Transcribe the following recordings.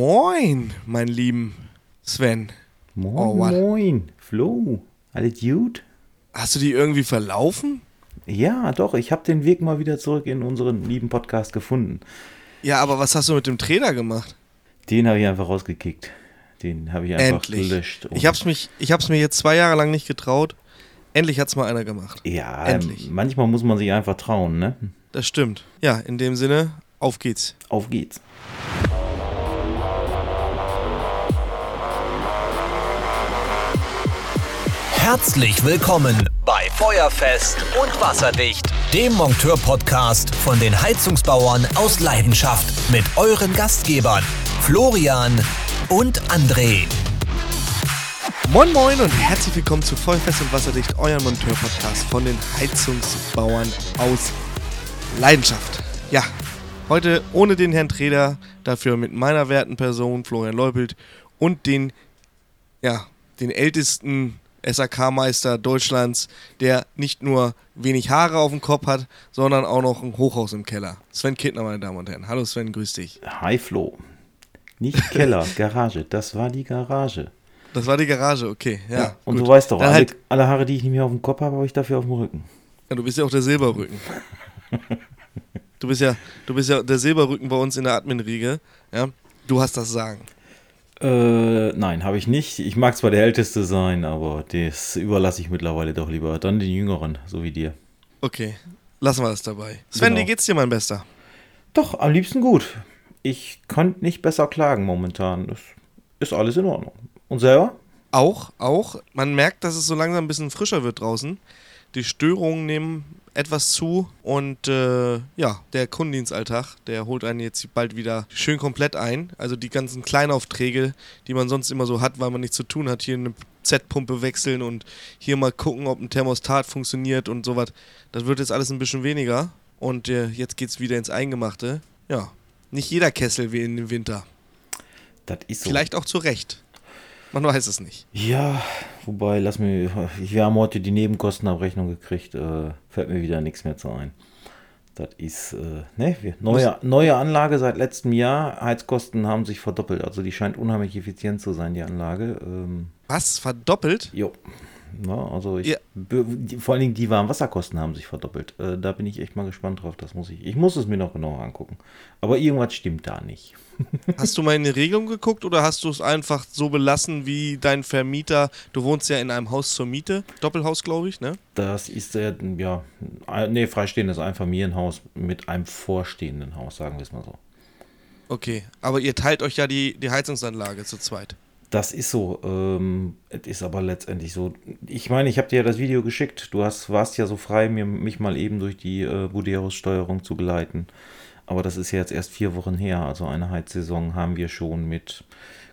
Moin, mein lieben Sven. Moin, Oh, moin. Flo, alles gut? Hast du die irgendwie verlaufen? Ja, doch, ich habe den Weg mal wieder zurück in unseren lieben Podcast gefunden. Ja, aber was hast du mit dem Trainer gemacht? Den habe ich einfach rausgekickt. Den habe ich einfach Endlich. gelöscht. Ich ich hab's mir jetzt zwei Jahre lang nicht getraut. Endlich hat's mal einer gemacht. ja, endlich. manchmal muss man sich einfach trauen, ne? Das stimmt. Ja, in dem Sinne, auf geht's. Auf geht's. Herzlich willkommen bei Feuerfest und Wasserdicht, dem Monteur-Podcast von den Heizungsbauern aus Leidenschaft mit euren Gastgebern Florian und André. Moin Moin und herzlich willkommen zu Vollfest und Wasserdicht, euer Monteur-Podcast von den Heizungsbauern aus Leidenschaft. Ja, heute ohne den Herrn Treder, dafür mit meiner werten Person Florian Leupelt und den, ja, den ältesten SAK-Meister Deutschlands, der nicht nur wenig Haare auf dem Kopf hat, sondern auch noch ein Hochhaus im Keller. Sven Kittner, meine Damen und Herren. Hallo Sven, grüß dich. Hi Flo. Nicht Keller, Garage. Das war die Garage. Das war die Garage, okay. Ja, und gut. du weißt doch, alle, halt, alle Haare, die ich nicht mehr auf dem Kopf habe, habe ich dafür auf dem Rücken. Ja, du bist ja auch der Silberrücken. Du bist ja, du bist ja der Silberrücken bei uns in der Admin-Riege. Ja? Du hast das Sagen. Äh, nein, habe ich nicht. Ich mag zwar der Älteste sein, aber das überlasse ich mittlerweile doch lieber dann den Jüngeren, so wie dir. Okay, lassen wir das dabei. Sven, Genau. wie geht's dir, mein Bester? Doch, am liebsten gut. Ich konnte nicht besser klagen momentan. Das ist alles in Ordnung. Und selber? Auch, auch. Man merkt, dass es so langsam ein bisschen frischer wird draußen. Die Störungen nehmen etwas zu und äh, ja, der Kundendienstalltag, der holt einen jetzt bald wieder schön komplett ein. Also die ganzen Kleinaufträge, die man sonst immer so hat, weil man nichts zu tun hat, hier eine Z-Pumpe wechseln und hier mal gucken, ob ein Thermostat funktioniert und sowas. Das wird jetzt alles ein bisschen weniger und äh, jetzt geht's wieder ins Eingemachte. Ja, nicht jeder Kessel wie in dem Winter. Das ist so. Vielleicht auch zu Recht. Man weiß es nicht. Ja, wobei, lass mir. Wir haben heute die Nebenkostenabrechnung gekriegt. Äh, fällt mir wieder nichts mehr zu ein. Das ist, äh, ne, neue, neue Anlage seit letztem Jahr. Heizkosten haben sich verdoppelt. Also die scheint unheimlich effizient zu sein, die Anlage. Ähm, Was? Verdoppelt? jo. Na, also ich, Ja. vor allen Dingen die Warmwasserkosten haben sich verdoppelt. Äh, da bin ich echt mal gespannt drauf. Das muss ich. Ich muss es mir noch genauer angucken. Aber irgendwas stimmt da nicht. Hast du mal in die Regelung geguckt oder hast du es einfach so belassen wie dein Vermieter? Du wohnst ja in einem Haus zur Miete, Doppelhaus, glaube ich, ne? Das ist äh, ja, ein- nee, freistehendes Einfamilienhaus mit einem vorstehenden Haus, sagen wir es mal so. Okay, aber ihr teilt euch ja die, die Heizungsanlage zu zweit. Das ist so. Ähm, es ist aber letztendlich so. Ich meine, ich habe dir ja das Video geschickt. Du hast, warst ja so frei, mir, mich mal eben durch die äh, Buderos-Steuerung zu geleiten. Aber das ist ja jetzt erst vier Wochen her. Also eine Heizsaison haben wir schon mit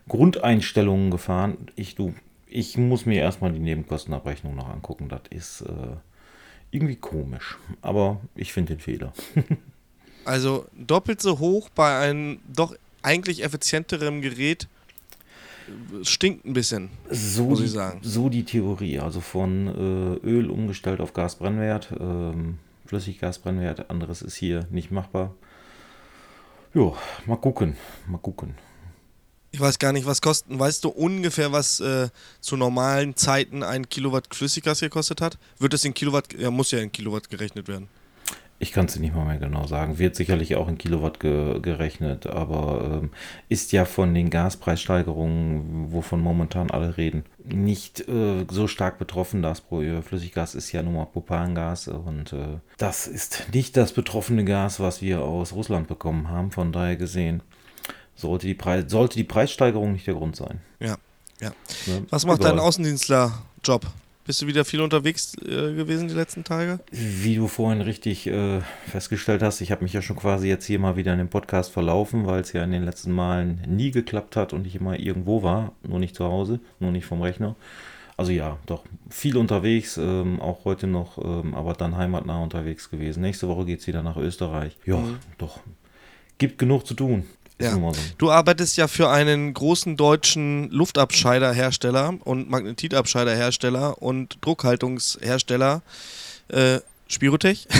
Grundeinstellungen gefahren. Ich, du, ich muss mir erstmal die Nebenkostenabrechnung noch angucken. Das ist äh, irgendwie komisch. Aber ich finde den Fehler. Also doppelt so hoch bei einem doch eigentlich effizienterem Gerät stinkt ein bisschen. So, muss die, ich sagen. so die Theorie. Also von äh, Öl umgestellt auf Gasbrennwert, ähm, Flüssiggasbrennwert, anderes ist hier nicht machbar. Jo, mal gucken, mal gucken. Ich weiß gar nicht, was kosten. Weißt du ungefähr, was äh, zu normalen Zeiten ein Kilowatt Flüssiggas gekostet hat? Wird es in Kilowatt, ja, muss ja in Kilowatt gerechnet werden. Ich kann es nicht mal mehr genau sagen. Wird sicherlich auch in Kilowatt ge gerechnet, aber ähm, ist ja von den Gaspreissteigerungen, wovon momentan alle reden, nicht äh, so stark betroffen. Das Pro Flüssiggas ist ja nun mal Propangas und äh, das ist nicht das betroffene Gas, was wir aus Russland bekommen haben. Von daher gesehen sollte die, Preis sollte die Preissteigerung nicht der Grund sein. Ja, ja. Ne? Was macht Egal. dein Außendienstler-Job? Bist du wieder viel unterwegs äh, gewesen die letzten Tage? Wie du vorhin richtig äh, festgestellt hast, ich habe mich ja schon quasi jetzt hier mal wieder in dem Podcast verlaufen, weil es ja in den letzten Malen nie geklappt hat und ich immer irgendwo war, nur nicht zu Hause, nur nicht vom Rechner. Also ja, doch viel unterwegs, ähm, auch heute noch, ähm, aber dann heimatnah unterwegs gewesen. Nächste Woche geht es wieder nach Österreich. Ja, doch. Gibt genug zu tun. Ja. so. Du arbeitest ja für einen großen deutschen Luftabscheiderhersteller und Magnetitabscheiderhersteller und Druckhaltungshersteller. Äh, Spirotech.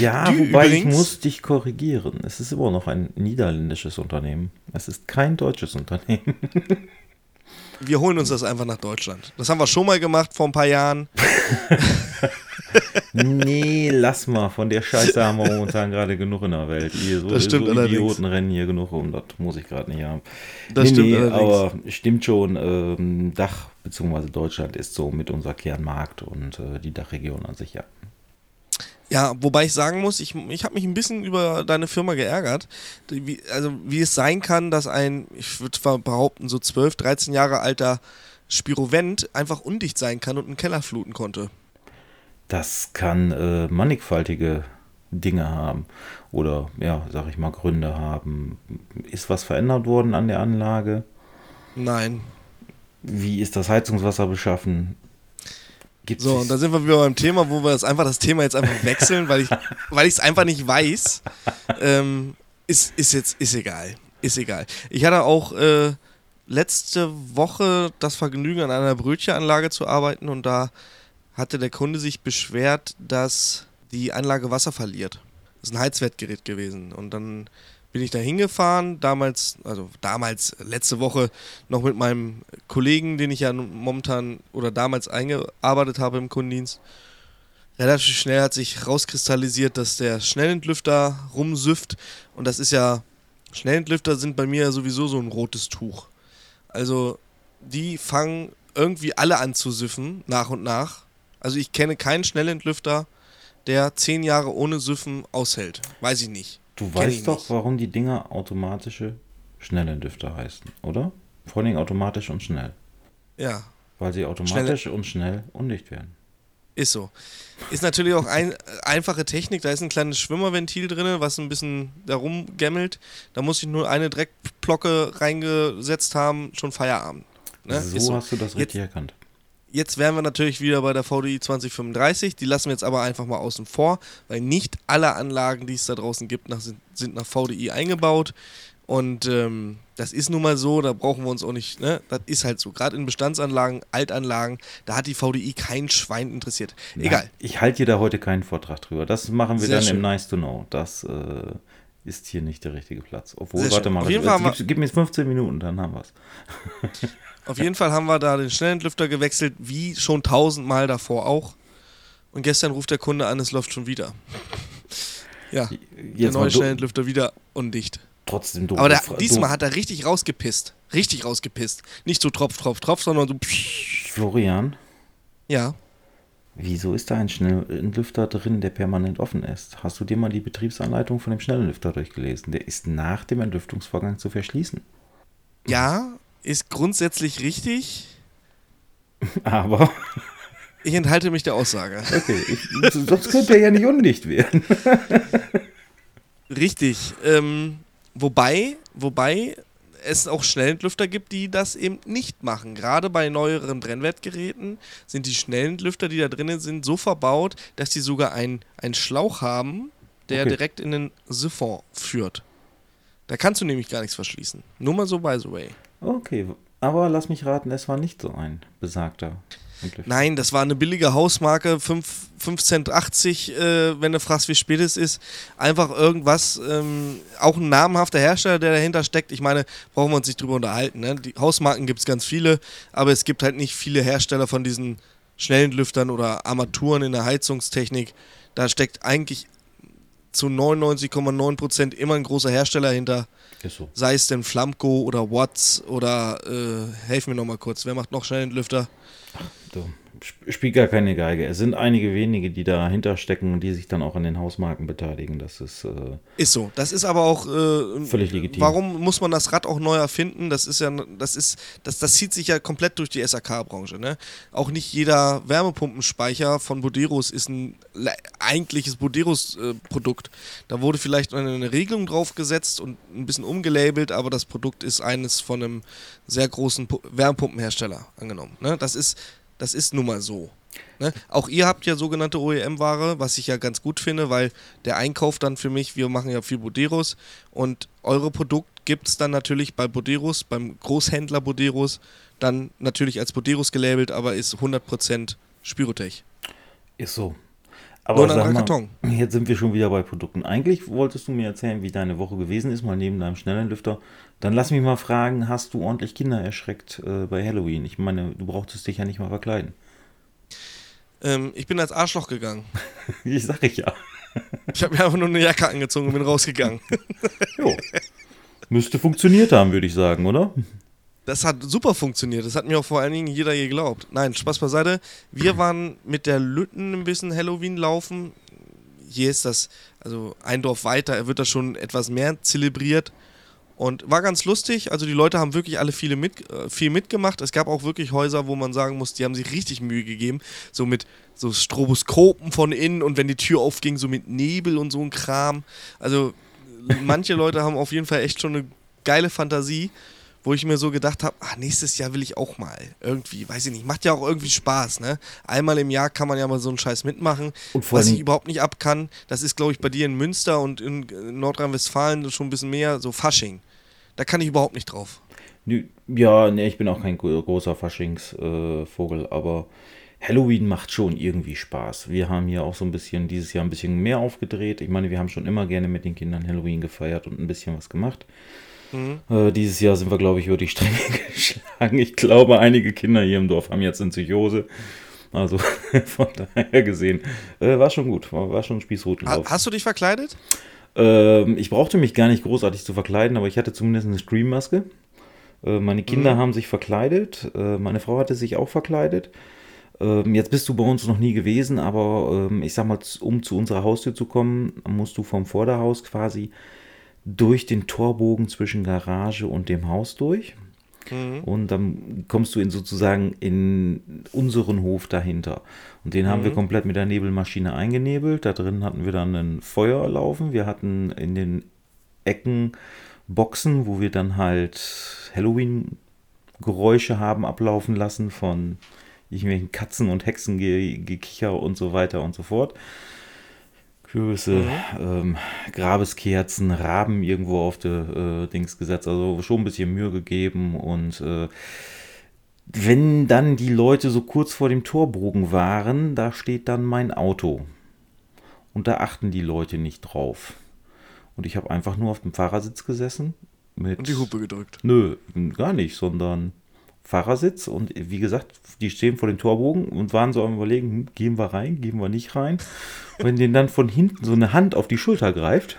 Ja, Die wobei ich übrigens- muss dich korrigieren. Es ist immer noch ein niederländisches Unternehmen. Es ist kein deutsches Unternehmen. Wir holen uns das einfach nach Deutschland. Das haben wir schon mal gemacht vor ein paar Jahren. Nee, lass mal. Von der Scheiße haben wir momentan gerade genug in der Welt. Ihr, so, Das stimmt so allerdings. Idioten rennen hier genug rum. Das muss ich gerade nicht haben. Das nee, stimmt nee, allerdings. aber stimmt schon. Ähm, Dach bzw. Deutschland ist so mit unser Kernmarkt und äh, die Dachregion an sich, ja. Ja, wobei ich sagen muss, ich, ich habe mich ein bisschen über deine Firma geärgert. Wie, also wie es sein kann, dass ein, ich würde behaupten, so 12, 13 Jahre alter Spirovent einfach undicht sein kann und einen Keller fluten konnte. Das kann äh, mannigfaltige Dinge haben oder, ja, sag ich mal, Gründe haben. Ist was verändert worden an der Anlage? Nein. Wie ist das Heizungswasser beschaffen? Gibt So, und da sind wir wieder beim Thema, wo wir das einfach das Thema jetzt einfach wechseln, weil ich weil ich es einfach nicht weiß. Ähm, ist, ist jetzt ist egal, ist egal. Ich hatte auch äh, letzte Woche das Vergnügen an einer Brötchenanlage zu arbeiten und da hatte der Kunde sich beschwert, dass die Anlage Wasser verliert. Das ist ein Heizwertgerät gewesen und dann bin ich da hingefahren, damals, also damals, letzte Woche noch mit meinem Kollegen, den ich ja momentan oder damals eingearbeitet habe im Kundendienst. Relativ schnell hat sich rauskristallisiert, dass der Schnellentlüfter rumsüfft und das ist ja, Schnellentlüfter sind bei mir sowieso so ein rotes Tuch. Also die fangen irgendwie alle an zu süffen, nach und nach. Also ich kenne keinen Schnellentlüfter, der zehn Jahre ohne Süffen aushält. Weiß ich nicht. Du Kenn weißt doch, nicht. warum die Dinger automatische Schnellendüfter heißen, oder? Vor allem automatisch und schnell. Ja, Weil sie automatisch und schnell undicht werden. Ist so. Ist natürlich auch ein, einfache Technik. Da ist ein kleines Schwimmerventil drin, was ein bisschen da rumgämmelt. Da muss ich nur eine Dreckplocke reingesetzt haben, schon Feierabend. Ne? Ist so, hast du das Jetzt- richtig erkannt. Jetzt wären wir natürlich wieder bei der VDI 2035. Die lassen wir jetzt aber einfach mal außen vor, weil nicht alle Anlagen, die es da draußen gibt, nach, sind, nach VDI eingebaut. Und ähm, das ist nun mal so, da brauchen wir uns auch nicht, ne? Das ist halt so. Gerade in Bestandsanlagen, Altanlagen, da hat die VDI kein Schwein interessiert. Egal. Ja, ich halte dir da heute keinen Vortrag drüber. Das machen wir Sehr dann schön. im Nice to Know. Das äh, ist hier nicht der richtige Platz. Obwohl, Sehr warte schön. mal, Auf das- gib, gib mir jetzt 15 Minuten, dann haben wir es. Auf jeden Fall haben wir da den Schnellentlüfter gewechselt, wie schon tausendmal davor auch. Und gestern ruft der Kunde an, es läuft schon wieder. Ja, der Jetzt mal neue Schnellentlüfter wieder undicht. trotzdem doof. Aber der, diesmal hat er richtig rausgepisst. Richtig rausgepisst. Nicht so Tropf, Tropf, Tropf, sondern so. Florian, Ja. wieso ist da ein Schnelllüfter drin, der permanent offen ist? Hast du dir mal die Betriebsanleitung von dem Schnelllüfter durchgelesen? Der ist nach dem Entlüftungsvorgang zu verschließen. Ja, ist grundsätzlich richtig. Aber, Ich enthalte mich der Aussage. okay, ich, sonst könnte er ja nicht undicht werden. Richtig. Ähm, wobei, wobei es auch Schnellentlüfter gibt, die das eben nicht machen. Gerade bei neueren Brennwertgeräten sind die Schnellentlüfter, die da drinnen sind, so verbaut, dass die sogar einen einen Schlauch haben, der Okay. direkt in den Siphon führt. Da kannst du nämlich gar nichts verschließen. Nur mal so by the way. Okay, aber lass mich raten, es war nicht so ein besagter. Nein, das war eine billige Hausmarke, 5, 5 Cent 80, äh, wenn du fragst, wie spät es ist. Einfach irgendwas, ähm, auch ein namenhafter Hersteller, der dahinter steckt. Ich meine, brauchen wir uns nicht drüber unterhalten. Ne? Die Hausmarken gibt es ganz viele, aber es gibt halt nicht viele Hersteller von diesen schnellen Lüftern oder Armaturen in der Heizungstechnik. Da steckt eigentlich zu 99,9% immer ein großer Hersteller hinter. So. Sei es denn Flamco oder Watts oder, äh, helf mir nochmal kurz, wer macht noch schnellen Lüfter? So. Sp- Spielt gar keine Geige. Es sind einige wenige, die dahinter stecken und die sich dann auch an den Hausmarken beteiligen. Das ist äh, Ist so. Das ist aber auch äh, Völlig legitim. Warum muss man das Rad auch neu erfinden? Das ist ja, das ist, das, das zieht sich ja komplett durch die SAK-Branche. Ne? Auch nicht jeder Wärmepumpenspeicher von Boderos ist ein eigentliches Boderos-Produkt. da wurde vielleicht eine, eine Regelung draufgesetzt und ein bisschen umgelabelt, aber das Produkt ist eines von einem sehr großen Pu Wärmepumpenhersteller angenommen. Ne? Das ist, das ist nun mal so. Ne? Auch ihr habt ja sogenannte OEM-Ware, was ich ja ganz gut finde, weil der Einkauf dann für mich, wir machen ja viel Boderos und eure Produkt gibt es dann natürlich bei Boderos, beim Großhändler Boderos, dann natürlich als Boderos gelabelt, aber ist 100% Spirotech. Ist so. Aber Nur anderer mal, Karton. jetzt sind wir schon wieder bei Produkten. Eigentlich wolltest du mir erzählen, wie deine Woche gewesen ist, mal neben deinem Schnellenlüfter. Dann lass mich mal fragen, hast du ordentlich Kinder erschreckt äh, bei Halloween? Ich meine, du brauchtest dich ja nicht mal verkleiden. Ähm, ich bin als Arschloch gegangen. Ich sag ich ja. Ich habe mir einfach nur eine Jacke angezogen und bin rausgegangen. Jo. Müsste funktioniert haben, würde ich sagen, oder? Das hat super funktioniert. Das hat mir auch vor allen Dingen jeder geglaubt. Nein, Spaß beiseite. Wir waren mit der Lütten ein bisschen Halloween laufen. Hier ist das, also ein Dorf weiter, wird das schon etwas mehr zelebriert. Und war ganz lustig. Also die Leute haben wirklich alle viele mit, äh, viel mitgemacht. Es gab auch wirklich Häuser, wo man sagen muss, die haben sich richtig Mühe gegeben. So mit so Stroboskopen von innen und wenn die Tür aufging, so mit Nebel und so ein Kram. Also manche Leute haben auf jeden Fall echt schon eine geile Fantasie, wo ich mir so gedacht habe, ach, nächstes Jahr will ich auch mal. Irgendwie, weiß ich nicht, macht ja auch irgendwie Spaß, ne? Einmal im Jahr kann man ja mal so einen Scheiß mitmachen. Was ich überhaupt nicht ab kann, das ist, glaube ich, bei dir in Münster und in Nordrhein-Westfalen schon ein bisschen mehr so Fasching. Da kann ich überhaupt nicht drauf. Ja, ne, ich bin auch kein gro- großer Faschingsvogel, äh, aber Halloween macht schon irgendwie Spaß. Wir haben hier auch so ein bisschen, dieses Jahr ein bisschen mehr aufgedreht. Ich meine, wir haben schon immer gerne mit den Kindern Halloween gefeiert und ein bisschen was gemacht. Äh, dieses Jahr sind wir, glaube ich, über die Stränge geschlagen. Ich glaube, einige Kinder hier im Dorf haben jetzt eine Psychose. Also von daher gesehen, äh, war schon gut, war, war schon ein Ha hast du dich verkleidet? Ähm, ich brauchte mich gar nicht großartig zu verkleiden, aber ich hatte zumindest eine Scream-Maske. Äh, meine Kinder haben sich verkleidet, äh, meine Frau hatte sich auch verkleidet. Ähm, jetzt bist du bei uns noch nie gewesen, aber ähm, ich sag mal, um zu unserer Haustür zu kommen, musst du vom Vorderhaus quasi durch den Torbogen zwischen Garage und dem Haus durch. Und dann kommst du in sozusagen in unseren Hof dahinter. Und den haben wir komplett mit der Nebelmaschine eingenebelt. Da drin hatten wir dann ein Feuer laufen. Wir hatten in den Ecken Boxen, wo wir dann halt Halloween-Geräusche haben ablaufen lassen von irgendwelchen Katzen und Hexengekicher und so weiter und so fort. Kürbisse, ähm, Grabeskerzen, Raben irgendwo auf der äh, Dings gesetzt, also schon ein bisschen Mühe gegeben und äh, wenn dann die Leute so kurz vor dem Torbogen waren, da steht dann mein Auto. Und da achten die Leute nicht drauf. Und ich habe einfach nur auf dem Fahrersitz gesessen. Mit Und die Hupe gedrückt. Nö, gar nicht, sondern Fahrersitz und wie gesagt, die stehen vor dem Torbogen und waren so am überlegen, hm, gehen wir rein, gehen wir nicht rein. Wenn denen dann von hinten so eine Hand auf die Schulter greift,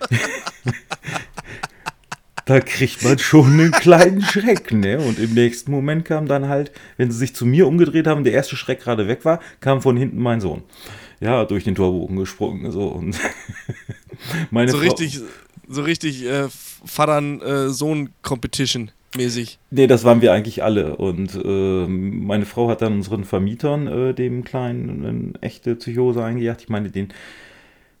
da kriegt man schon einen kleinen Schreck, ne? Und im nächsten Moment kam dann halt, wenn sie sich zu mir umgedreht haben, der erste Schreck gerade weg war, kam von hinten mein Sohn. Ja, durch den Torbogen gesprungen, so und meine So Frau- richtig, so richtig äh, Vatern-Sohn-Competition mäßig. Nee, das waren wir eigentlich alle. Und ähm, meine Frau hat dann unseren Vermietern, äh, dem Kleinen, eine echte Psychose eingejagt. Ich meine, den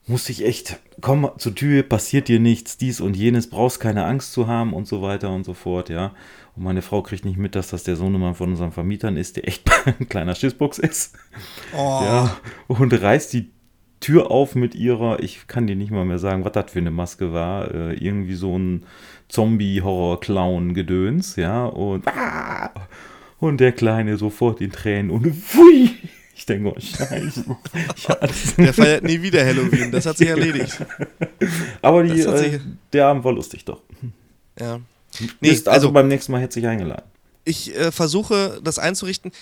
musste ich echt, komm zur Tür, passiert dir nichts, dies und jenes, brauchst keine Angst zu haben und so weiter und so fort, ja. Und meine Frau kriegt nicht mit, dass das der Sohnemann von unseren Vermietern ist, der echt ein kleiner Schissbuchs ist. Oh, Ja, und reißt die Tür auf mit ihrer, ich kann dir nicht mal mehr sagen, was das für eine Maske war, äh, irgendwie so ein Zombie-Horror-Clown-Gedöns, ja, und ah, und der Kleine sofort in Tränen und pfui. Ich denke, oh Scheiße. Der feiert nie wieder Halloween. Das hat sich erledigt. Aber die, hat sich- äh, der Abend war lustig doch. Ja. Nee, Nee, also, also beim nächsten Mal hätte ich eingeladen. ich äh, versuche das einzurichten.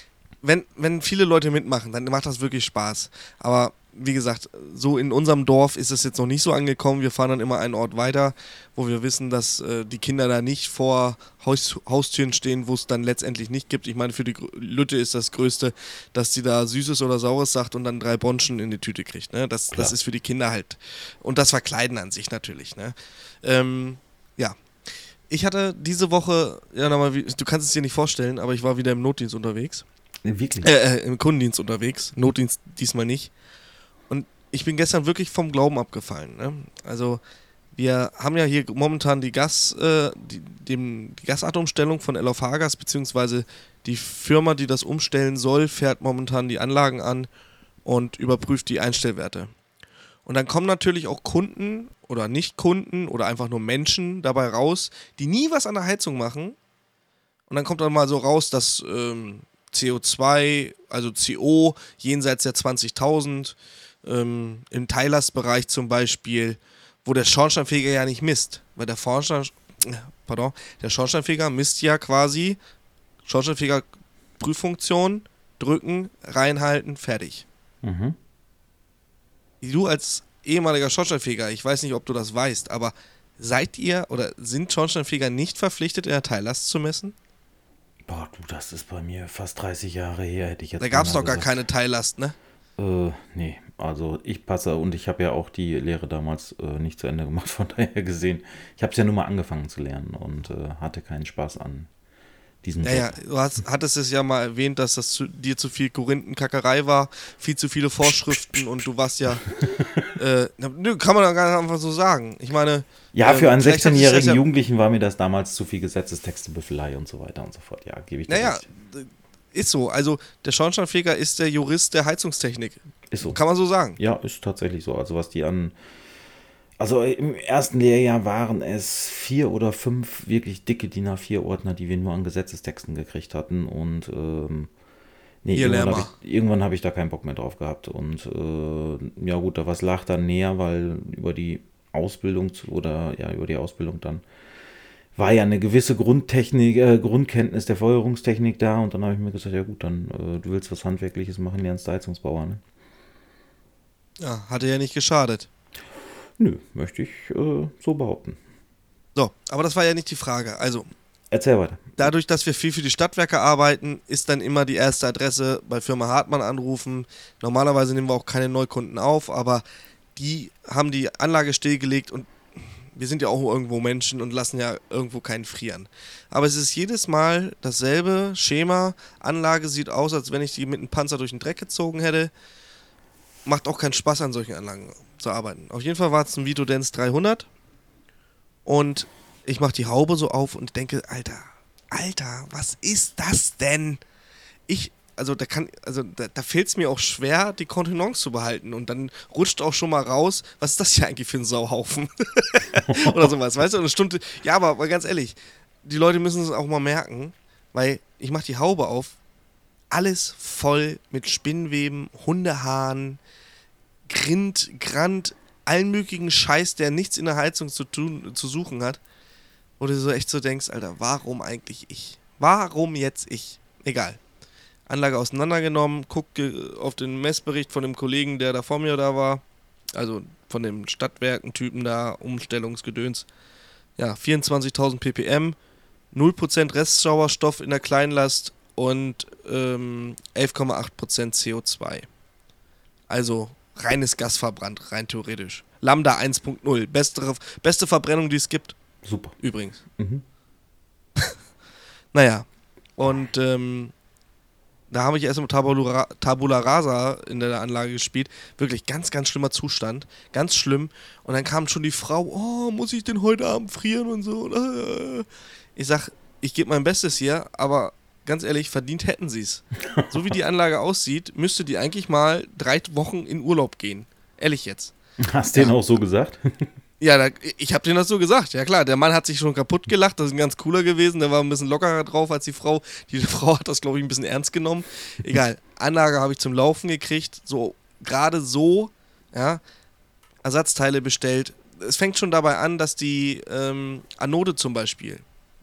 Wenn, wenn viele Leute mitmachen, dann macht das wirklich Spaß. Aber wie gesagt, so in unserem Dorf ist es jetzt noch nicht so angekommen. Wir fahren dann immer einen Ort weiter, wo wir wissen, dass äh, die Kinder da nicht vor Haus, Haustüren stehen, wo es dann letztendlich nicht gibt. Ich meine, für die Lütte ist das Größte, dass sie da Süßes oder Saures sagt und dann drei Bonschen in die Tüte kriegt. Ne? Das, das ist für die Kinder halt. Und das Verkleiden an sich natürlich. Ne? Ähm, ja, ich hatte diese Woche, ja, nochmal, du kannst es dir nicht vorstellen, aber ich war wieder im Notdienst unterwegs. Wirklich. Äh, äh, im Kundendienst unterwegs. Notdienst diesmal nicht. Ich bin gestern wirklich vom Glauben abgefallen. Ne? Also, wir haben ja hier momentan die Gas, äh, die, dem, die Gasatomstellung von LFH Gas, beziehungsweise die Firma, die das umstellen soll, fährt momentan die Anlagen an und überprüft die Einstellwerte. Und dann kommen natürlich auch Kunden oder Nicht-Kunden oder einfach nur Menschen dabei raus, die nie was an der Heizung machen. Und dann kommt dann mal so raus, dass ähm, CO2, also CO, jenseits der 20.000 ähm, im Teillastbereich zum Beispiel, wo der Schornsteinfeger ja nicht misst. Weil der Schornstein, pardon, der Schornsteinfeger misst ja quasi Schornsteinfeger Prüffunktion, drücken, reinhalten, fertig. Mhm. Du als ehemaliger Schornsteinfeger, ich weiß nicht, ob du das weißt, aber seid ihr oder sind Schornsteinfeger nicht verpflichtet, in der Teillast zu messen? Boah, du, das ist bei mir fast 30 Jahre her, hätte ich jetzt Da gab es doch gar keine Teillast, ne? Äh, nee, also ich passe und ich habe ja auch die Lehre damals äh, nicht zu Ende gemacht, von daher gesehen. Ich habe es ja nur mal angefangen zu lernen und äh, hatte keinen Spaß an diesem Ja, Job. ja, du hast, hattest es ja mal erwähnt, dass das zu, dir zu viel Korinthenkackerei war, viel zu viele Vorschriften und du warst ja. äh, nö, kann man doch gar nicht einfach so sagen. Ich meine. Ja, ähm, für einen sich das 16-jährigen ja- Jugendlichen war mir das damals zu viel Gesetzestexte, Büffelei und so weiter und so fort. Ja, gebe ich dir Naja, recht. ist so. Also, der Schornsteinfeger ist der Jurist der Heizungstechnik. Ist so. Kann man so sagen. Ja, ist tatsächlich so. Also was die an. Also im ersten Lehrjahr waren es vier oder fünf wirklich dicke DIN A4-Ordner, die wir nur an Gesetzestexten gekriegt hatten. Und ähm, nee, Hier, irgendwann habe ich, hab ich da keinen Bock mehr drauf gehabt. Und äh, ja gut, da was lag dann näher, weil über die Ausbildung zu, oder ja, über die Ausbildung dann war ja eine gewisse Grundtechnik, äh, Grundkenntnis der Feuerungstechnik da. Und dann habe ich mir gesagt, ja gut, dann äh, du willst was Handwerkliches machen, lernst Heizungsbauer, ne? Ja, hatte ja nicht geschadet. Nö, möchte ich äh, so behaupten. So, aber das war ja nicht die Frage. Also, Erzähl weiter. dadurch, dass wir viel für die Stadtwerke arbeiten, ist dann immer die erste Adresse bei Firma Hartmann anrufen. Normalerweise nehmen wir auch keine Neukunden auf, aber die haben die Anlage stillgelegt und wir sind ja auch irgendwo Menschen und lassen ja irgendwo keinen frieren. Aber es ist jedes Mal dasselbe Schema. Anlage sieht aus, als wenn ich die mit einem Panzer durch den Dreck gezogen hätte. Macht auch keinen Spaß, an solchen Anlagen zu arbeiten. Auf jeden Fall war es ein Vito Dance 300 und ich mache die Haube so auf und denke, Alter, Alter, was ist das denn? Ich, also da kann, also da, da fällt es mir auch schwer, die Kontenance zu behalten. Und dann rutscht auch schon mal raus, was ist das hier eigentlich für ein Sauhaufen? Oder sowas, weißt du? Eine Stunde, ja, aber, aber ganz ehrlich, die Leute müssen es auch mal merken, weil ich mache die Haube auf, alles voll mit Spinnweben, Hundehaaren, Grind, Grand, allen möglichen Scheiß, der nichts in der Heizung zu tun, zu suchen hat. Wo du so echt so denkst, Alter, warum eigentlich ich? Warum jetzt ich? Egal. Anlage auseinandergenommen, guck auf den Messbericht von dem Kollegen, der da vor mir da war. Also von dem Stadtwerken-Typen da, Umstellungsgedöns. Ja, 24.000 ppm, 0% Restsauerstoff in der Kleinlast und ähm, 11,8% CO2. Also reines Gas verbrannt, rein theoretisch. Lambda 1.0, beste, beste Verbrennung, die es gibt, Super. übrigens. Mhm. Naja, und ähm, da habe ich erst mit Tabula, Tabula Rasa in der Anlage gespielt. Wirklich ganz, ganz schlimmer Zustand. Ganz schlimm. Und dann kam schon die Frau, oh, muss ich denn heute Abend frieren und so. Ich sag, ich gebe mein Bestes hier, aber ganz ehrlich, verdient hätten sie es. So wie die Anlage aussieht, müsste die eigentlich mal drei Wochen in Urlaub gehen. Ehrlich jetzt. Hast du den auch so gesagt? Ja, da, ich habe denen das so gesagt. Ja klar, der Mann hat sich schon kaputt gelacht. Das ist ein ganz cooler gewesen. Der war ein bisschen lockerer drauf als die Frau. Die Frau hat das, glaube ich, ein bisschen ernst genommen. Egal. Anlage habe ich zum Laufen gekriegt. So, gerade so, ja. Ersatzteile bestellt. Es fängt schon dabei an, dass die ähm, Anode zum Beispiel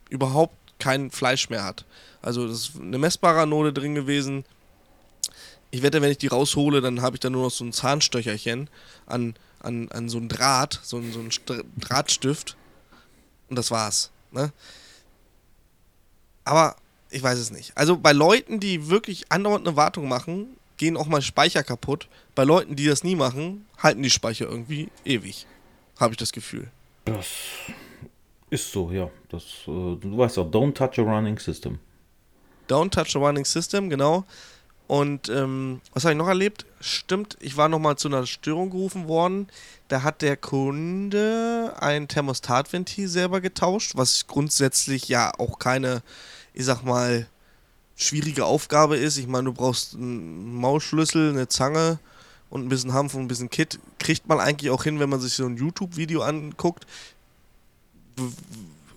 überhaupt kein Fleisch mehr hat. Also, das ist eine messbare Anode drin gewesen. Ich wette, wenn ich die raushole, dann habe ich da nur noch so ein Zahnstöcherchen an, an, an so ein Draht, so ein, so ein St Drahtstift. Und das war's. Ne? Aber ich weiß es nicht. Also bei Leuten, die wirklich andauernd eine Wartung machen, gehen auch mal Speicher kaputt. Bei Leuten, die das nie machen, halten die Speicher irgendwie ewig. Habe ich das Gefühl. Das ist so, ja. Das, äh, du weißt auch, don't touch a running system. Don't touch the running system, genau. Und ähm, was habe ich noch erlebt? Stimmt, ich war nochmal zu einer Störung gerufen worden. Da hat der Kunde ein Thermostatventil selber getauscht, was grundsätzlich ja auch keine, ich sag mal, schwierige Aufgabe ist. Ich meine, du brauchst einen Mausschlüssel, eine Zange und ein bisschen Hanf und ein bisschen Kit. Kriegt man eigentlich auch hin, wenn man sich so ein YouTube-Video anguckt.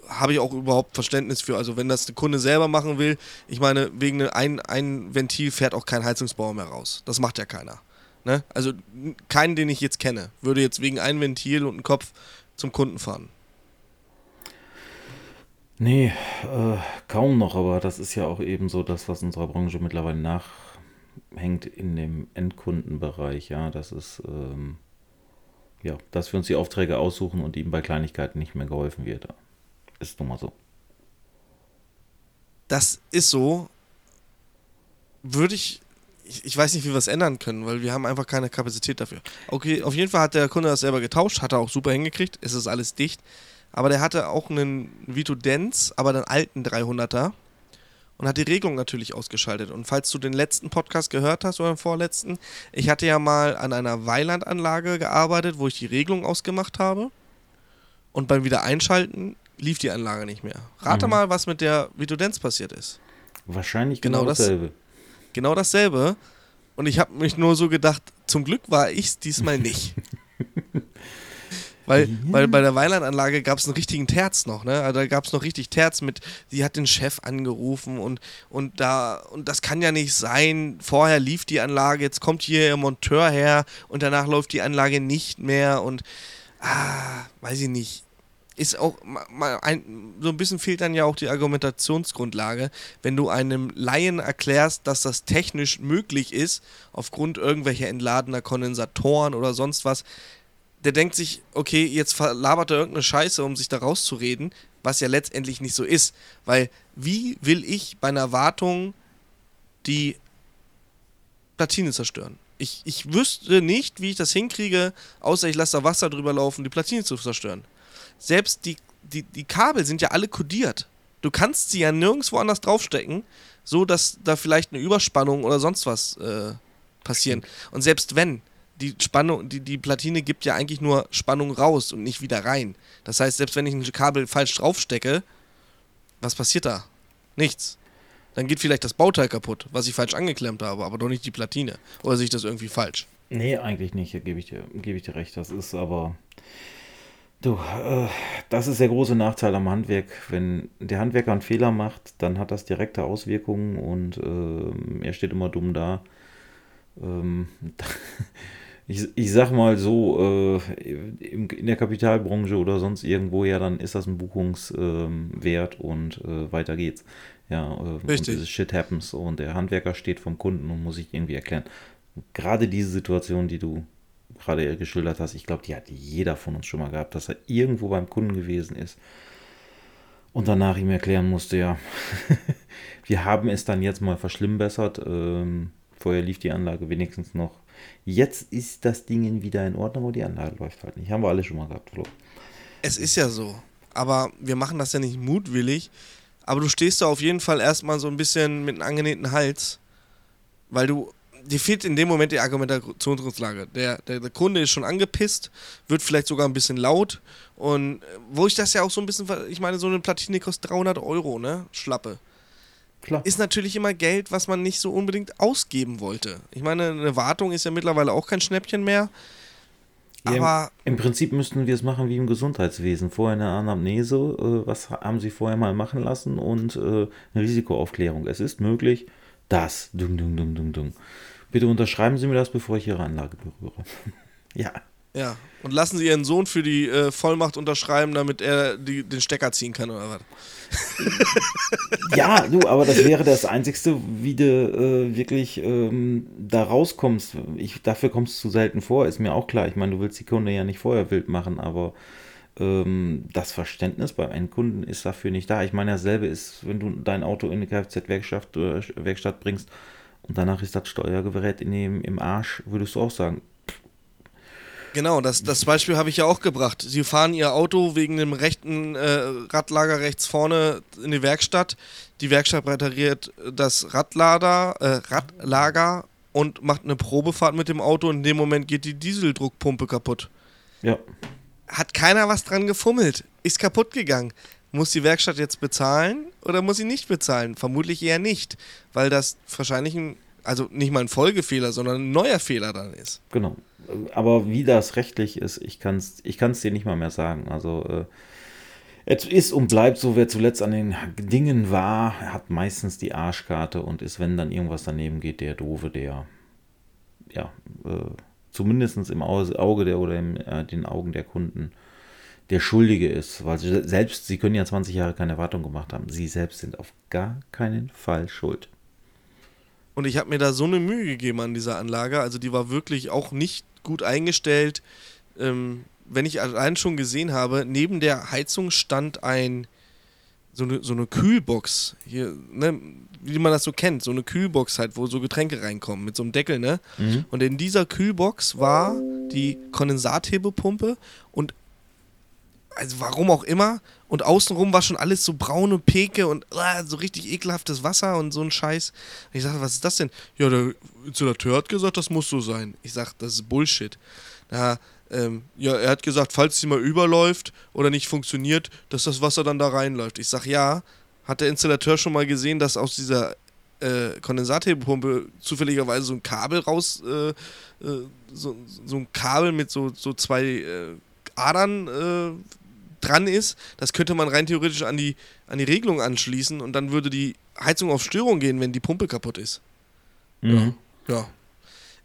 Habe ich auch überhaupt Verständnis für. Also wenn das der Kunde selber machen will, ich meine, wegen ein, ein Ventil fährt auch kein Heizungsbauer mehr raus. Das macht ja keiner. Ne? Also keinen, den ich jetzt kenne, würde jetzt wegen einem Ventil und einem Kopf zum Kunden fahren. Nee, äh, kaum noch, aber das ist ja auch eben so das, was unserer Branche mittlerweile nachhängt in dem Endkundenbereich. Ja, das ist, ähm, ja, dass wir uns die Aufträge aussuchen und ihm bei Kleinigkeiten nicht mehr geholfen wird. Ist nun mal so. Das ist so. Würde ich ich, weiß nicht, wie wir es ändern können, weil wir haben einfach keine Kapazität dafür. Okay, auf jeden Fall hat der Kunde das selber getauscht, hat er auch super hingekriegt, es ist alles dicht. Aber der hatte auch einen Vito Dance, aber den alten 300er und hat die Regelung natürlich ausgeschaltet. Und falls du den letzten Podcast gehört hast oder den vorletzten, ich hatte ja mal an einer Weilandanlage gearbeitet, wo ich die Regelung ausgemacht habe. Und beim Wiedereinschalten lief die Anlage nicht mehr. Rate mhm. mal, was mit der Vito Dance passiert ist. Wahrscheinlich genau, genau dasselbe. Genau dasselbe. Und ich habe mich nur so gedacht, zum Glück war ich es diesmal nicht. Weil, ja. weil bei der Weilandanlage gab es einen richtigen Terz noch, ne? Also da gab es noch richtig Terz mit, die hat den Chef angerufen und, und da, und das kann ja nicht sein. Vorher lief die Anlage, jetzt kommt hier der Monteur her und danach läuft die Anlage nicht mehr und ah, weiß ich nicht ist auch mal ein, so ein bisschen fehlt dann ja auch die Argumentationsgrundlage, wenn du einem Laien erklärst, dass das technisch möglich ist, aufgrund irgendwelcher entladener Kondensatoren oder sonst was. Der denkt sich, okay, jetzt verlabert er irgendeine Scheiße, um sich da rauszureden, was ja letztendlich nicht so ist. Weil, wie will ich bei einer Wartung die Platine zerstören? Ich, ich wüsste nicht, wie ich das hinkriege, außer ich lasse da Wasser drüber laufen, die Platine zu zerstören selbst die, die, die Kabel sind ja alle kodiert. Du kannst sie ja nirgendwo anders draufstecken, so dass da vielleicht eine Überspannung oder sonst was äh, passieren. Und selbst wenn, die Spannung, die, die Platine gibt ja eigentlich nur Spannung raus und nicht wieder rein. Das heißt, selbst wenn ich ein Kabel falsch draufstecke, was passiert da? Nichts. Dann geht vielleicht das Bauteil kaputt, was ich falsch angeklemmt habe, aber doch nicht die Platine. Oder sehe ich das irgendwie falsch? Nee, eigentlich nicht, gebe ich, dir, geb ich dir recht. Das ist aber. Du, äh, das ist der große Nachteil am Handwerk. Wenn der Handwerker einen Fehler macht, dann hat das direkte Auswirkungen und äh, er steht immer dumm da. Ähm, ich, ich sag mal so, äh, in, der Kapitalbranche oder sonst irgendwo, ja, dann ist das ein Buchungswert ähm, und äh, weiter geht's. Ja, Richtig. und dieses Shit happens und der Handwerker steht vom Kunden und muss sich irgendwie erklären. Gerade diese Situation, die du gerade geschildert hast, ich glaube, die hat jeder von uns schon mal gehabt, dass er irgendwo beim Kunden gewesen ist und danach ihm erklären musste, ja, wir haben es dann jetzt mal verschlimmbessert. Ähm, vorher lief die Anlage wenigstens noch. Jetzt ist das Ding wieder in Ordnung, aber die Anlage läuft halt nicht. Haben wir alle schon mal gehabt, Flo. Es ist ja so. Aber wir machen das ja nicht mutwillig. Aber du stehst da auf jeden Fall erstmal so ein bisschen mit einem angenähten Hals, weil du dir fehlt in dem Moment die Argumentationsgrundlage. Der, der, der, Kunde ist schon angepisst, wird vielleicht sogar ein bisschen laut. Und äh, wo ich das ja auch so ein bisschen, ich meine, so eine Platine kostet 300 Euro, ne? Schlappe. Klar. Ist natürlich immer Geld, was man nicht so unbedingt ausgeben wollte. Ich meine, eine Wartung ist ja mittlerweile auch kein Schnäppchen mehr. Ja, aber im, im, Prinzip müssten wir es machen wie im Gesundheitswesen. Vorher eine Anamnese, äh, was haben Sie vorher mal machen lassen und äh, eine Risikoaufklärung. Es ist möglich, das. Dung, dung, dung, dung, dung. Bitte unterschreiben Sie mir das, bevor ich Ihre Anlage berühre. ja. Ja, und lassen Sie Ihren Sohn für die äh, Vollmacht unterschreiben, damit er die, den Stecker ziehen kann, oder was? ja, du, aber das wäre das Einzigste, wie du äh, wirklich ähm, da rauskommst. Ich, dafür kommst du zu selten vor, ist mir auch klar. Ich meine, du willst die Kunde ja nicht vorher wild machen, aber ähm, das Verständnis beim Endkunden ist dafür nicht da. Ich meine, dasselbe ist, wenn du dein Auto in eine Kfz-Werkstatt äh, Werkstatt bringst und danach ist das Steuergerät in dem, im Arsch, würdest du auch sagen. Genau, das, das Beispiel habe ich ja auch gebracht. Sie fahren ihr Auto wegen dem rechten äh, Radlager rechts vorne in die Werkstatt. Die Werkstatt repariert das Radlader, äh, Radlager und macht eine Probefahrt mit dem Auto. Und in dem Moment geht die Dieseldruckpumpe kaputt. Ja. Hat keiner was dran gefummelt. Ist kaputt gegangen. Muss die Werkstatt jetzt bezahlen oder muss sie nicht bezahlen? Vermutlich eher nicht, weil das wahrscheinlich ein, also nicht mal ein Folgefehler, sondern ein neuer Fehler dann ist. Genau. Aber wie das rechtlich ist, ich kann es ich kann's dir nicht mal mehr sagen. Also äh, es ist und bleibt so, wer zuletzt an den Dingen war, hat meistens die Arschkarte und ist, wenn dann irgendwas daneben geht, der Doofe, der ja, äh, zumindest im Auge der oder in äh, den Augen der Kunden der Schuldige ist. Weil sie selbst, sie können ja 20 Jahre keine Erwartung gemacht haben. Sie selbst sind auf gar keinen Fall schuld. Und ich habe mir da so eine Mühe gegeben an dieser Anlage. Also die war wirklich auch nicht gut eingestellt. Ähm, wenn ich allein schon gesehen habe, neben der Heizung stand ein so eine, so eine Kühlbox, hier, ne, wie man das so kennt, so eine Kühlbox halt, wo so Getränke reinkommen, mit so einem Deckel, ne? Mhm. Und in dieser Kühlbox war die Kondensathebepumpe und also warum auch immer. Und außenrum war schon alles so braune Peke und uh, so richtig ekelhaftes Wasser und so ein Scheiß. Und ich sagte, was ist das denn? Ja, der Installateur hat gesagt, das muss so sein. Ich sag, das ist Bullshit. Da ähm, ja, er hat gesagt, falls sie mal überläuft oder nicht funktioniert, dass das Wasser dann da reinläuft. Ich sag ja, hat der Installateur schon mal gesehen, dass aus dieser äh, Kondensathebepumpe zufälligerweise so ein Kabel raus, äh, äh, so, so, ein Kabel mit so, so zwei äh, Adern äh, dran ist. Das könnte man rein theoretisch an die, an die Regelung anschließen und dann würde die Heizung auf Störung gehen, wenn die Pumpe kaputt ist. Mhm. Ja. ja.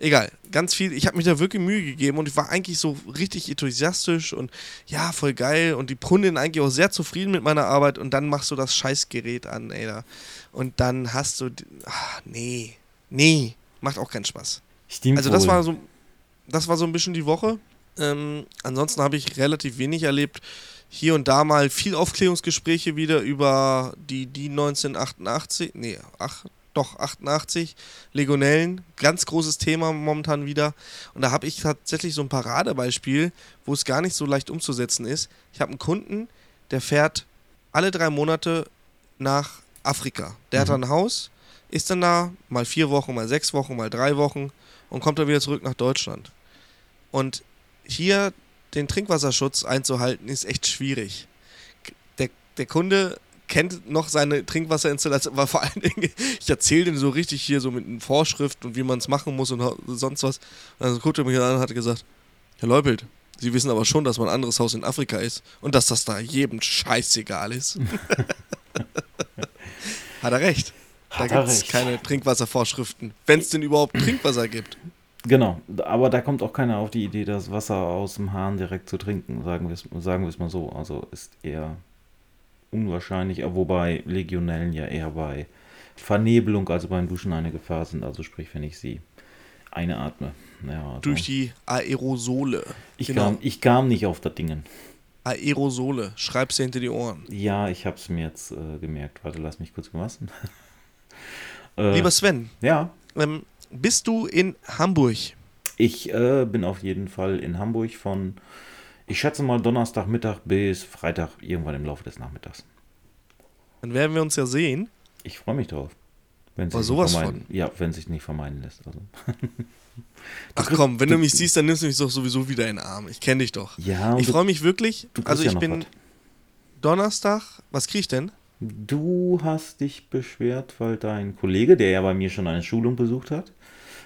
Egal, ganz viel. Ich habe mich da wirklich Mühe gegeben und ich war eigentlich so richtig enthusiastisch und ja, voll geil. Und die Kundin eigentlich auch sehr zufrieden mit meiner Arbeit. Und dann machst du das Scheißgerät an, ey. Da. Und dann hast du. Ach, nee. Nee. Macht auch keinen Spaß. Stimmt also, das wohl. war so. Das war so ein bisschen die Woche. Ähm, ansonsten habe ich relativ wenig erlebt. Hier und da mal viel Aufklärungsgespräche wieder über die, die 1988. Nee, ach, doch 88 Legionellen, ganz großes Thema momentan wieder. Und da habe ich tatsächlich so ein Paradebeispiel, wo es gar nicht so leicht umzusetzen ist. Ich habe einen Kunden, der fährt alle drei Monate nach Afrika. Der mhm. hat ein Haus, ist dann da mal vier Wochen, mal sechs Wochen, mal drei Wochen und kommt dann wieder zurück nach Deutschland. Und hier den Trinkwasserschutz einzuhalten, ist echt schwierig. Der, der Kunde kennt noch seine Trinkwasserinstallation, aber vor allen Dingen, ich erzähle den so richtig hier so mit Vorschriften und wie man es machen muss und sonst was. Und dann guckte er mich an und hat gesagt, Herr Leupelt, Sie wissen aber schon, dass mein anderes Haus in Afrika ist und dass das da jedem scheißegal ist. hat er recht. Da gibt es keine Trinkwasservorschriften, wenn es denn überhaupt Trinkwasser gibt. Genau, aber da kommt auch keiner auf die Idee, das Wasser aus dem Hahn direkt zu trinken, sagen wir es sagen mal so. Also ist eher unwahrscheinlich, wobei Legionellen ja eher bei Vernebelung, also beim Duschen eine Gefahr sind. Also sprich, wenn ich sie einatme. Ja, also Durch die Aerosole. Ich, genau. kam, ich kam nicht auf das Dingen. Aerosole, schreib's dir hinter die Ohren. Ja, ich hab's mir jetzt äh, gemerkt. Warte, lass mich kurz gemassen. äh, Lieber Sven. Ja. Ähm, bist du in Hamburg? Ich äh, bin auf jeden Fall in Hamburg von ich schätze mal Donnerstagmittag bis Freitag irgendwann im Laufe des Nachmittags. Dann werden wir uns ja sehen. Ich freue mich drauf. Wenn sich sowas von. Ja, wenn sich nicht vermeiden lässt. Also. Ach komm, wenn du mich siehst, dann nimmst du mich doch sowieso wieder in den Arm. Ich kenne dich doch. Ja. Ich freue mich wirklich. Also ich ja bin was. Donnerstag. Was krieg ich denn? Du hast dich beschwert, weil dein Kollege, der ja bei mir schon eine Schulung besucht hat,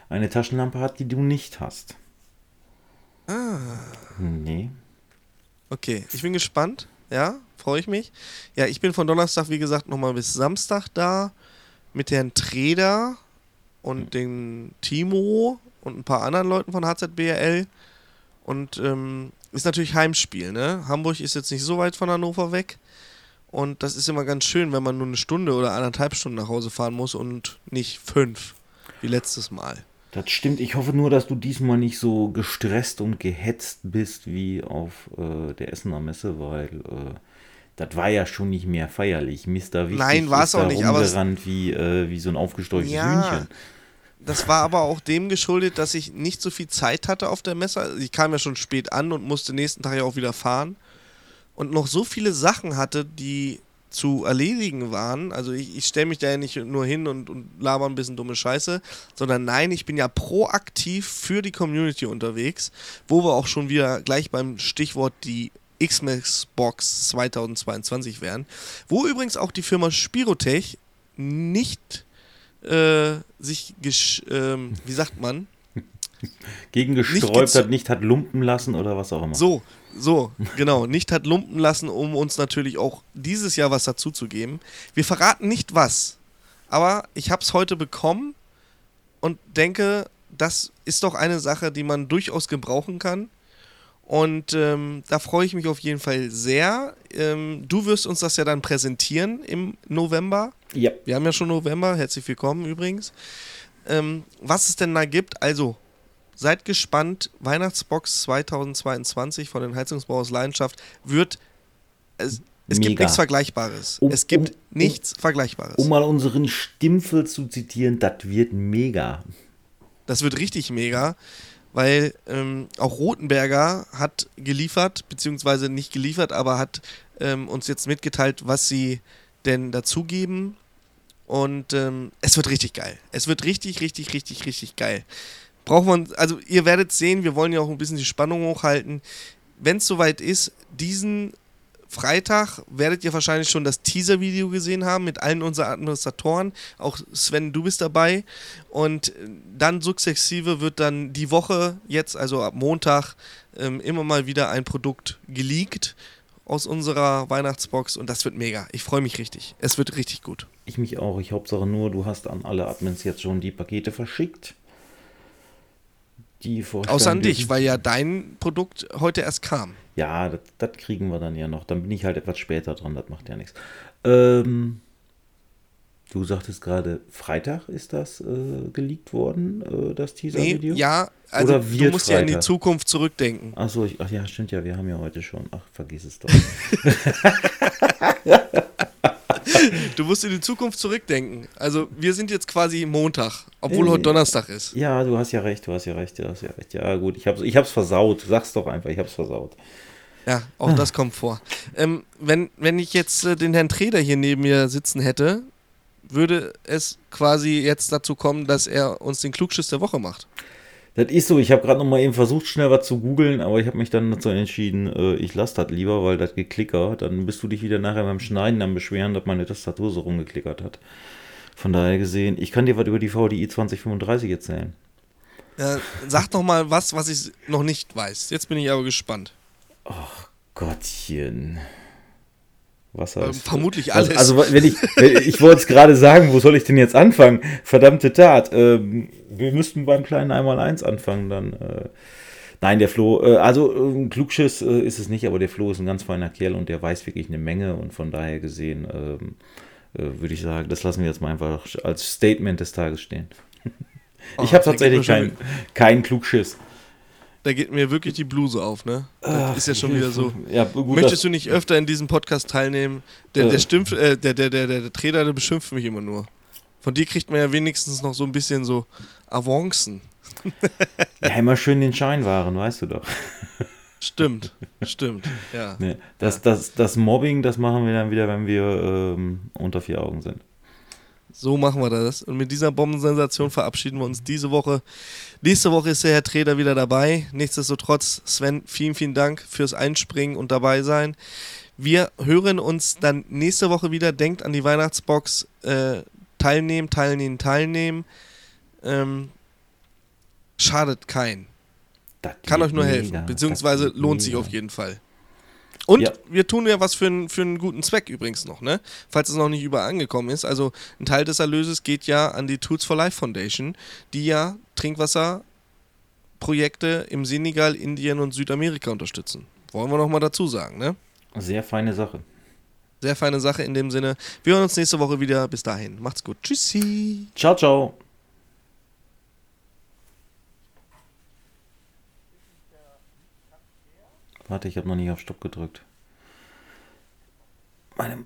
eine Taschenlampe hat, die du nicht hast. Ah. Nee, Okay, ich bin gespannt. Ja, freue ich mich. Ja, ich bin von Donnerstag, wie gesagt, nochmal bis Samstag da mit Herrn Treder und dem Timo und ein paar anderen Leuten von HZBRL. Und ähm, ist natürlich Heimspiel, ne? Hamburg ist jetzt nicht so weit von Hannover weg. Und das ist immer ganz schön, wenn man nur eine Stunde oder anderthalb Stunden nach Hause fahren muss und nicht fünf, wie letztes Mal. Das stimmt. Ich hoffe nur, dass du diesmal nicht so gestresst und gehetzt bist wie auf äh, der Essener Messe, weil äh, das war ja schon nicht mehr feierlich. Mr. Wichtig Nein, war es auch nicht. Aber wie, äh, wie so ein aufgesteuchtes ja, Hühnchen. Das war aber auch dem geschuldet, dass ich nicht so viel Zeit hatte auf der Messe. Also ich kam ja schon spät an und musste nächsten Tag ja auch wieder fahren. Und noch so viele Sachen hatte, die zu erledigen waren. Also ich, ich stelle mich da ja nicht nur hin und, und laber ein bisschen dumme Scheiße, sondern nein, ich bin ja proaktiv für die Community unterwegs, wo wir auch schon wieder gleich beim Stichwort die Xmas Box 2022 wären, wo übrigens auch die Firma Spirotech nicht äh, sich, äh, wie sagt man, gegen gesträubt hat, nicht hat lumpen lassen oder was auch immer. So, so, genau, nicht hat lumpen lassen, um uns natürlich auch dieses Jahr was dazuzugeben. Wir verraten nicht was, aber ich habe es heute bekommen und denke, das ist doch eine Sache, die man durchaus gebrauchen kann. Und ähm, da freue ich mich auf jeden Fall sehr. Ähm, du wirst uns das ja dann präsentieren im November. Ja. Wir haben ja schon November. Herzlich willkommen übrigens. Ähm, was es denn da gibt, also seid gespannt. Weihnachtsbox 2022 von den Heizungsbauers Leidenschaft wird. Es, es gibt nichts Vergleichbares. Um- es gibt um- nichts Vergleichbares. Um mal unseren Stimpfel zu zitieren, das wird mega. Das wird richtig mega, weil ähm, auch Rotenberger hat geliefert, beziehungsweise nicht geliefert, aber hat ähm, uns jetzt mitgeteilt, was sie denn dazugeben. Und ähm, es wird richtig geil. Es wird richtig, richtig, richtig, richtig geil. Brauchen wir, uns- also ihr werdet sehen, wir wollen ja auch ein bisschen die Spannung hochhalten. Wenn es soweit ist, diesen Freitag werdet ihr wahrscheinlich schon das Teaser-Video gesehen haben mit allen unseren Administratoren. Auch Sven, du bist dabei. Und äh, dann sukzessive wird dann die Woche jetzt, also ab Montag, ähm, immer mal wieder ein Produkt geleakt aus unserer Weihnachtsbox und das wird mega. Ich freue mich richtig. Es wird richtig gut. Ich mich auch. Ich Hauptsache nur, du hast an alle Admins jetzt schon die Pakete verschickt. Die vorstellen Außer an dich, weil ja dein Produkt heute erst kam. Ja, das, das kriegen wir dann ja noch. Dann bin ich halt etwas später dran, das macht ja nichts. Ähm, du sagtest gerade, Freitag ist das äh, geleakt worden, äh, das Nee, Teaser-Video? ja, also Oder du wird musst ja in die Freitag? Zukunft zurückdenken. Achso, ich, ach ja, stimmt ja, wir haben ja heute schon. Ach, vergiss es doch. Du musst in die Zukunft zurückdenken. Also wir sind jetzt quasi Montag, obwohl Äh, heute Donnerstag ist. ja, du hast ja recht, du hast ja recht, du hast ja recht. Ja, gut, ich hab's, ich hab's versaut. Sag's doch einfach, ich hab's versaut. Ja, auch das kommt vor. Ähm, wenn, wenn ich jetzt äh, den Herrn Treder hier neben mir sitzen hätte, würde es quasi jetzt dazu kommen, dass er uns den Klugschiss der Woche macht. Das ist so, ich habe gerade noch mal eben versucht, schnell was zu googeln, aber ich habe mich dann dazu entschieden, äh, ich lasse das lieber, weil das geklickert, dann bist du dich wieder nachher beim Schneiden dann beschweren, dass meine Tastatur so rumgeklickert hat. Von daher gesehen, ich kann dir was über die VDI 2035 erzählen. Äh, sag doch mal was, was ich noch nicht weiß. Jetzt bin ich aber gespannt. Gottchen. Was Ähm, vermutlich Also, alles. also wenn ich, wenn, ich wollte es gerade sagen, wo soll ich denn jetzt anfangen? Verdammte Tat. Ähm, wir müssten beim kleinen einmal eins anfangen, dann. Äh, nein, der Flo, äh, also ein Klugschiss äh, ist es nicht, aber der Flo ist ein ganz feiner Kerl und der weiß wirklich eine Menge und von daher gesehen ähm, äh, würde ich sagen, das lassen wir jetzt mal einfach als Statement des Tages stehen. Oh, ich habe geht mir tatsächlich keinen kein Klugschiss. Da geht mir wirklich die Bluse auf, ne? Das ist ja schon wieder so. Ja, gut, Möchtest du nicht öfter in diesem Podcast teilnehmen? Der, Äh. der, Stimpf, äh, der, der, der, der, der Trainer, der beschimpft mich immer nur. Von dir kriegt man ja wenigstens noch so ein bisschen so Avancen. ja, immer schön den Schein wahren, weißt du doch. Stimmt, stimmt, ja. Nee, das, das, das Mobbing, das machen wir dann wieder, wenn wir ähm, unter vier Augen sind. So machen wir das. Und mit dieser Bombensensation verabschieden wir uns diese Woche. Nächste Woche ist der Herr Treder wieder dabei. Nichtsdestotrotz, Sven, vielen, vielen Dank fürs Einspringen und dabei sein. Wir hören uns dann nächste Woche wieder. Denkt an die Weihnachtsbox. Äh, teilnehmen, teilnehmen, teilnehmen. Ähm, schadet kein. Kann euch nur mega, helfen. Beziehungsweise lohnt sich mega. auf jeden Fall. Und Ja. wir tun ja was für, einen- für einen guten Zweck übrigens noch, ne? Falls es noch nicht überall angekommen ist. Also ein Teil des Erlöses geht ja an die Tools for Life Foundation, die ja Trinkwasserprojekte im Senegal, Indien und Südamerika unterstützen. Wollen wir nochmal dazu sagen, ne? Sehr feine Sache. Sehr feine Sache in dem Sinne. Wir hören uns nächste Woche wieder. Bis dahin. Macht's gut. Tschüssi. Ciao, ciao. Warte, ich habe noch nicht auf Stopp gedrückt. Meine